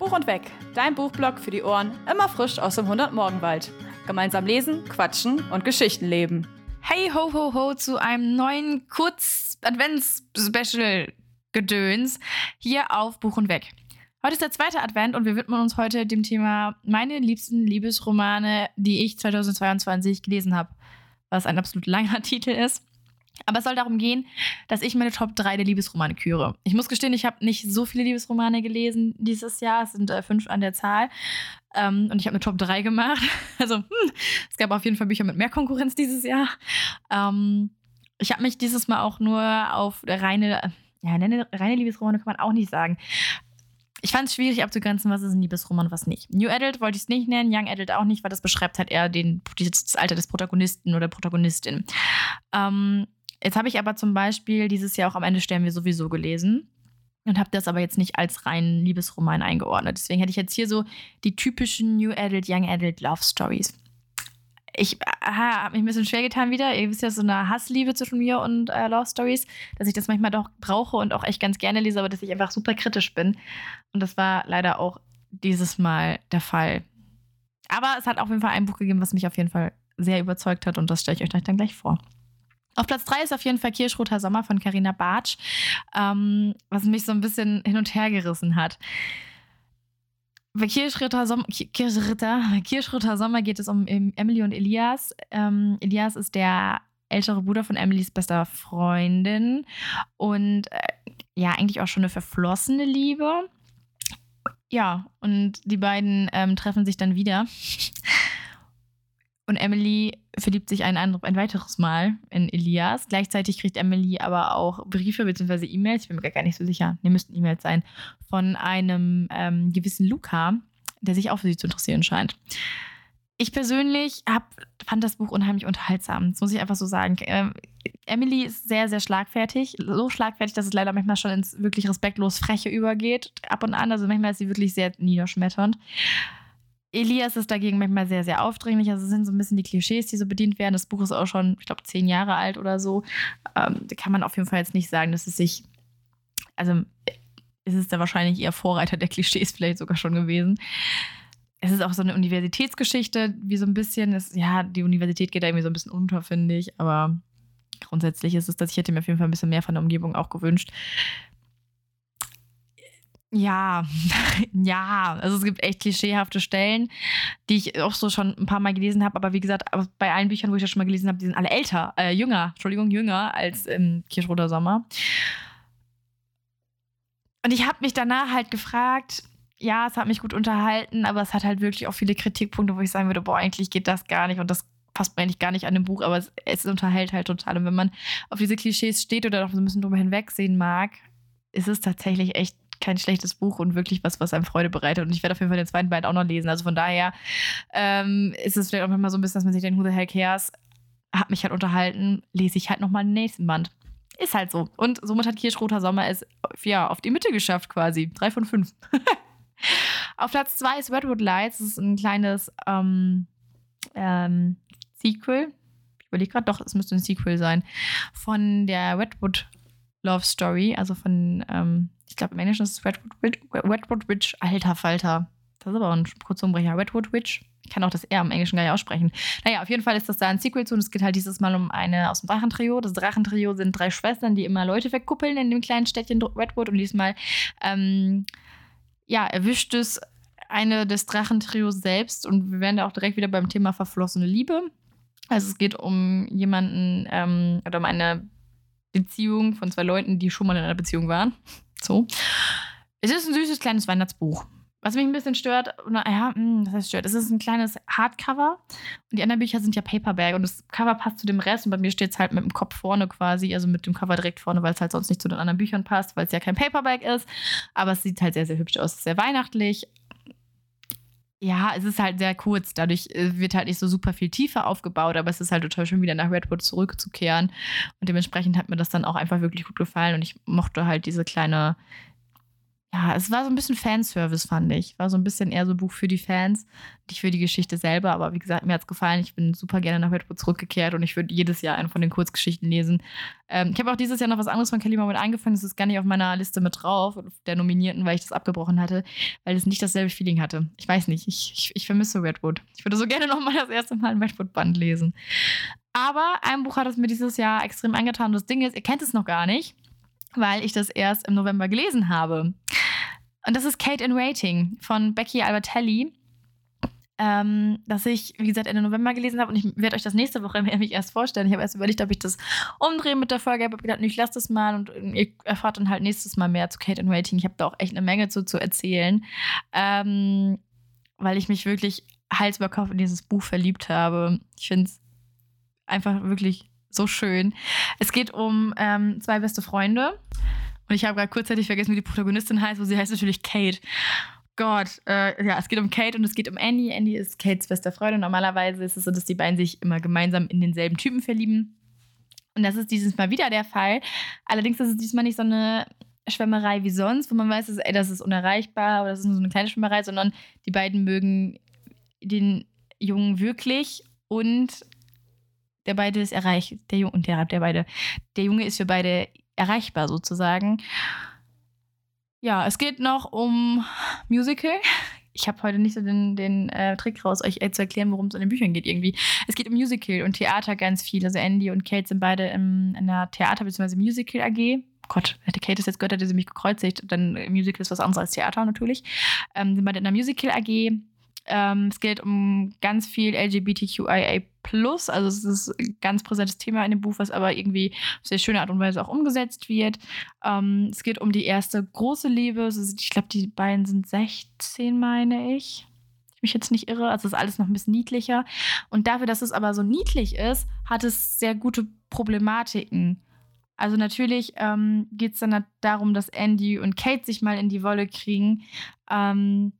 Buch und Weg, dein Buchblog für die Ohren, immer frisch aus dem 100-Morgenwald. Gemeinsam lesen, quatschen und Geschichten leben. Hey ho ho ho zu einem neuen Kurz-Advents-Special-Gedöns hier auf Buch und Weg. Heute ist der zweite Advent und wir widmen uns heute dem Thema meine liebsten Liebesromane, die ich 2022 gelesen habe. Was ein absolut langer Titel ist. Aber es soll darum gehen, dass ich meine Top 3 der Liebesromane küre. Ich muss gestehen, ich habe nicht so viele Liebesromane gelesen dieses Jahr. Es sind äh, fünf an der Zahl. Ähm, und ich habe eine Top 3 gemacht. Also, hm, es gab auf jeden Fall Bücher mit mehr Konkurrenz dieses Jahr. Ähm, ich habe mich dieses Mal auch nur auf reine, ja, reine Liebesromane kann man auch nicht sagen. Ich fand es schwierig abzugrenzen, was ist ein Liebesroman und was nicht. New Adult wollte ich es nicht nennen, Young Adult auch nicht, weil das beschreibt halt eher den, das Alter des Protagonisten oder Protagonistin. Ähm, Jetzt habe ich aber zum Beispiel dieses Jahr auch am Ende sterben wir sowieso gelesen und habe das aber jetzt nicht als reinen Liebesroman eingeordnet. Deswegen hätte ich jetzt hier so die typischen New Adult, Young Adult Love Stories. Ich habe mich ein bisschen schwer getan wieder. Ihr wisst ja, so eine Hassliebe zwischen mir und äh, Love Stories, dass ich das manchmal doch brauche und auch echt ganz gerne lese, aber dass ich einfach super kritisch bin. Und das war leider auch dieses Mal der Fall. Aber es hat auf jeden Fall ein Buch gegeben, was mich auf jeden Fall sehr überzeugt hat und das stelle ich euch dann gleich vor. Auf Platz 3 ist auf jeden Fall Kirschroter Sommer von Carina Bartsch, ähm, was mich so ein bisschen hin und her gerissen hat. Bei Kirschritter, Som Kirschritter, Kirschritter Sommer geht es um Emily und Elias. Ähm, Elias ist der ältere Bruder von Emilys bester Freundin und äh, ja, eigentlich auch schon eine verflossene Liebe. Ja, und die beiden ähm, treffen sich dann wieder. Und Emily verliebt sich ein, ein weiteres Mal in Elias. Gleichzeitig kriegt Emily aber auch Briefe bzw. E-Mails, ich bin mir gar nicht so sicher, ne, müssten E-Mails sein, von einem ähm, gewissen Luca, der sich auch für sie zu interessieren scheint. Ich persönlich hab, fand das Buch unheimlich unterhaltsam. Das muss ich einfach so sagen. Ähm, Emily ist sehr, sehr schlagfertig. So schlagfertig, dass es leider manchmal schon ins wirklich respektlos Freche übergeht. Ab und an. Also manchmal ist sie wirklich sehr niederschmetternd. Elias ist dagegen manchmal sehr, sehr aufdringlich. Also es sind so ein bisschen die Klischees, die so bedient werden. Das Buch ist auch schon, ich glaube, zehn Jahre alt oder so. Ähm, da kann man auf jeden Fall jetzt nicht sagen, dass es sich, also ist es da wahrscheinlich eher Vorreiter der Klischees vielleicht sogar schon gewesen. Es ist auch so eine Universitätsgeschichte, wie so ein bisschen. Es, ja, die Universität geht da irgendwie so ein bisschen unter, finde ich. Aber grundsätzlich ist es das. Ich hätte mir auf jeden Fall ein bisschen mehr von der Umgebung auch gewünscht. Ja, ja, also es gibt echt klischeehafte Stellen, die ich auch so schon ein paar Mal gelesen habe, aber wie gesagt, bei allen Büchern, wo ich das schon mal gelesen habe, die sind alle älter, äh, jünger, Entschuldigung, jünger als im Kirschroter Sommer. Und ich habe mich danach halt gefragt, ja, es hat mich gut unterhalten, aber es hat halt wirklich auch viele Kritikpunkte, wo ich sagen würde, boah, eigentlich geht das gar nicht und das passt mir eigentlich gar nicht an dem Buch, aber es, es unterhält halt total. Und wenn man auf diese Klischees steht oder noch so ein bisschen drüber hinwegsehen mag, ist es tatsächlich echt kein schlechtes Buch und wirklich was, was einem Freude bereitet. Und ich werde auf jeden Fall den zweiten Band auch noch lesen. Also von daher ähm, ist es vielleicht auch manchmal so ein bisschen, dass man sich denkt, who the hell cares? Hat mich halt unterhalten, lese ich halt nochmal den nächsten Band. Ist halt so. Und somit hat Kirschroter Sommer es ja auf die Mitte geschafft quasi. Drei von fünf. auf Platz zwei ist Redwood Lights. Das ist ein kleines ähm, ähm, Sequel. Ich überlege gerade, doch, es müsste ein Sequel sein. Von der Redwood Love Story, also von ähm, ich glaube, im Englischen ist es Redwood Witch, Redwood Witch, alter Falter. Das ist aber ein Kurzumbrecher. Redwood Witch. Ich kann auch das R im Englischen gar nicht aussprechen. Naja, auf jeden Fall ist das da ein Sequel zu und es geht halt dieses Mal um eine aus dem Drachentrio. Das Drachentrio sind drei Schwestern, die immer Leute wegkuppeln in dem kleinen Städtchen Redwood und diesmal, ähm, ja, erwischt es eine des Drachentrios selbst und wir werden da auch direkt wieder beim Thema verflossene Liebe. Also es geht um jemanden ähm, oder um eine Beziehung von zwei Leuten, die schon mal in einer Beziehung waren. So. Es ist ein süßes kleines Weihnachtsbuch. Was mich ein bisschen stört, naja, hm, was heißt stört? Es ist ein kleines Hardcover und die anderen Bücher sind ja Paperback und das Cover passt zu dem Rest und bei mir steht es halt mit dem Kopf vorne quasi, also mit dem Cover direkt vorne, weil es halt sonst nicht zu den anderen Büchern passt, weil es ja kein Paperback ist. Aber es sieht halt sehr, sehr hübsch aus. Sehr weihnachtlich. Ja, es ist halt sehr kurz, dadurch äh, wird halt nicht so super viel tiefer aufgebaut, aber es ist halt total schön, wieder nach Redwood zurückzukehren. Und dementsprechend hat mir das dann auch einfach wirklich gut gefallen und ich mochte halt diese kleine ja, es war so ein bisschen Fanservice, fand ich. War so ein bisschen eher so ein Buch für die Fans, nicht für die Geschichte selber. Aber wie gesagt, mir hat es gefallen. Ich bin super gerne nach Redwood zurückgekehrt und ich würde jedes Jahr eine von den Kurzgeschichten lesen. Ähm, ich habe auch dieses Jahr noch was anderes von Kelly mit angefangen. Das ist gar nicht auf meiner Liste mit drauf, der Nominierten, weil ich das abgebrochen hatte, weil es nicht dasselbe Feeling hatte. Ich weiß nicht, ich, ich, ich vermisse Redwood. Ich würde so gerne noch mal das erste Mal ein Redwood-Band lesen. Aber ein Buch hat es mir dieses Jahr extrem angetan. Das Ding ist, ihr kennt es noch gar nicht weil ich das erst im November gelesen habe. Und das ist Kate in Waiting von Becky Albertelli. Ähm, das ich, wie gesagt, Ende November gelesen habe und ich werde euch das nächste Woche nämlich erst vorstellen. Ich habe erst überlegt, ob ich das umdrehe mit der Folge, Ich habe gedacht, ich lasse das mal und ihr erfahrt dann halt nächstes Mal mehr zu Kate in Waiting. Ich habe da auch echt eine Menge zu, zu erzählen, ähm, weil ich mich wirklich Hals über Kopf in dieses Buch verliebt habe. Ich finde es einfach wirklich so schön. Es geht um ähm, zwei beste Freunde. Und ich habe gerade kurzzeitig vergessen, wie die Protagonistin heißt, wo sie heißt natürlich Kate. Gott, äh, ja, es geht um Kate und es geht um Andy. Andy ist Kates beste Freundin. Normalerweise ist es so, dass die beiden sich immer gemeinsam in denselben Typen verlieben. Und das ist dieses Mal wieder der Fall. Allerdings ist es diesmal nicht so eine Schwärmerei wie sonst, wo man weiß, dass, ey, das ist unerreichbar oder das ist nur so eine kleine Schwärmerei, sondern die beiden mögen den Jungen wirklich und der beide ist erreicht, der Junge und der, der beide, der Junge ist für beide erreichbar sozusagen. Ja, es geht noch um Musical. Ich habe heute nicht so den, den äh, Trick raus, euch äh, zu erklären, worum es in den Büchern geht irgendwie. Es geht um Musical und Theater ganz viel. Also Andy und Kate sind beide in der Theater- bzw. Musical AG. Gott, hätte Kate es jetzt gehört, hätte sie mich gekreuzigt. Dann Musical ist was anderes als Theater natürlich. Ähm, sind beide in der Musical AG ähm, es geht um ganz viel LGBTQIA. Also es ist ein ganz präsentes Thema in dem Buch, was aber irgendwie auf sehr schöne Art und Weise auch umgesetzt wird. Ähm, es geht um die erste große Liebe. Ich glaube, die beiden sind 16, meine ich ich mich jetzt nicht irre. Also ist alles noch ein bisschen niedlicher. Und dafür, dass es aber so niedlich ist, hat es sehr gute Problematiken. Also natürlich ähm, geht es dann darum, dass Andy und Kate sich mal in die Wolle kriegen. Ähm,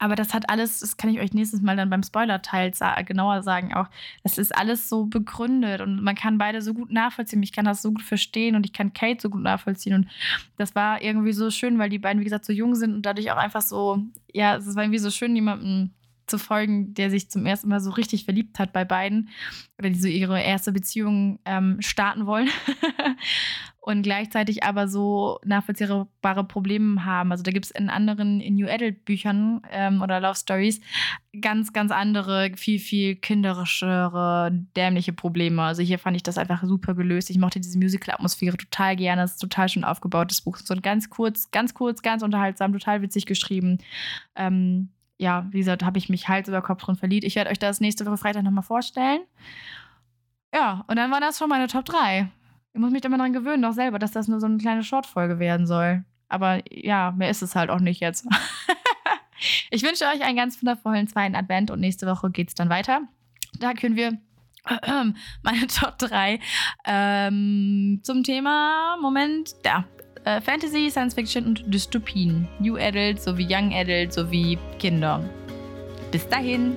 aber das hat alles, das kann ich euch nächstes Mal dann beim Spoiler-Teil genauer sagen, auch, das ist alles so begründet und man kann beide so gut nachvollziehen. Ich kann das so gut verstehen und ich kann Kate so gut nachvollziehen. Und das war irgendwie so schön, weil die beiden, wie gesagt, so jung sind und dadurch auch einfach so, ja, es war irgendwie so schön, jemandem zu folgen, der sich zum ersten Mal so richtig verliebt hat bei beiden oder die so ihre erste Beziehung ähm, starten wollen und gleichzeitig aber so nachvollziehbare Probleme haben. Also da gibt es in anderen in New Adult Büchern ähm, oder Love Stories ganz, ganz andere, viel, viel kinderischere, dämliche Probleme. Also hier fand ich das einfach super gelöst. Ich mochte diese Musical-Atmosphäre total gerne. Es ist total schön aufgebaut, das Buch. So ganz kurz, ganz kurz, ganz unterhaltsam, total witzig geschrieben. Ähm, ja, wie gesagt, habe ich mich Hals über Kopf drin verliebt. Ich werde euch das nächste Woche Freitag nochmal vorstellen. Ja, und dann war das schon meine Top 3. Ich muss mich immer daran gewöhnen, auch selber, dass das nur so eine kleine Shortfolge werden soll. Aber ja, mehr ist es halt auch nicht jetzt. ich wünsche euch einen ganz wundervollen zweiten Advent und nächste Woche geht es dann weiter. Da können wir meine Top 3 ähm, zum Thema, Moment, ja, äh, Fantasy, Science Fiction und Dystopien. New Adult sowie Young Adult sowie Kinder. Bis dahin.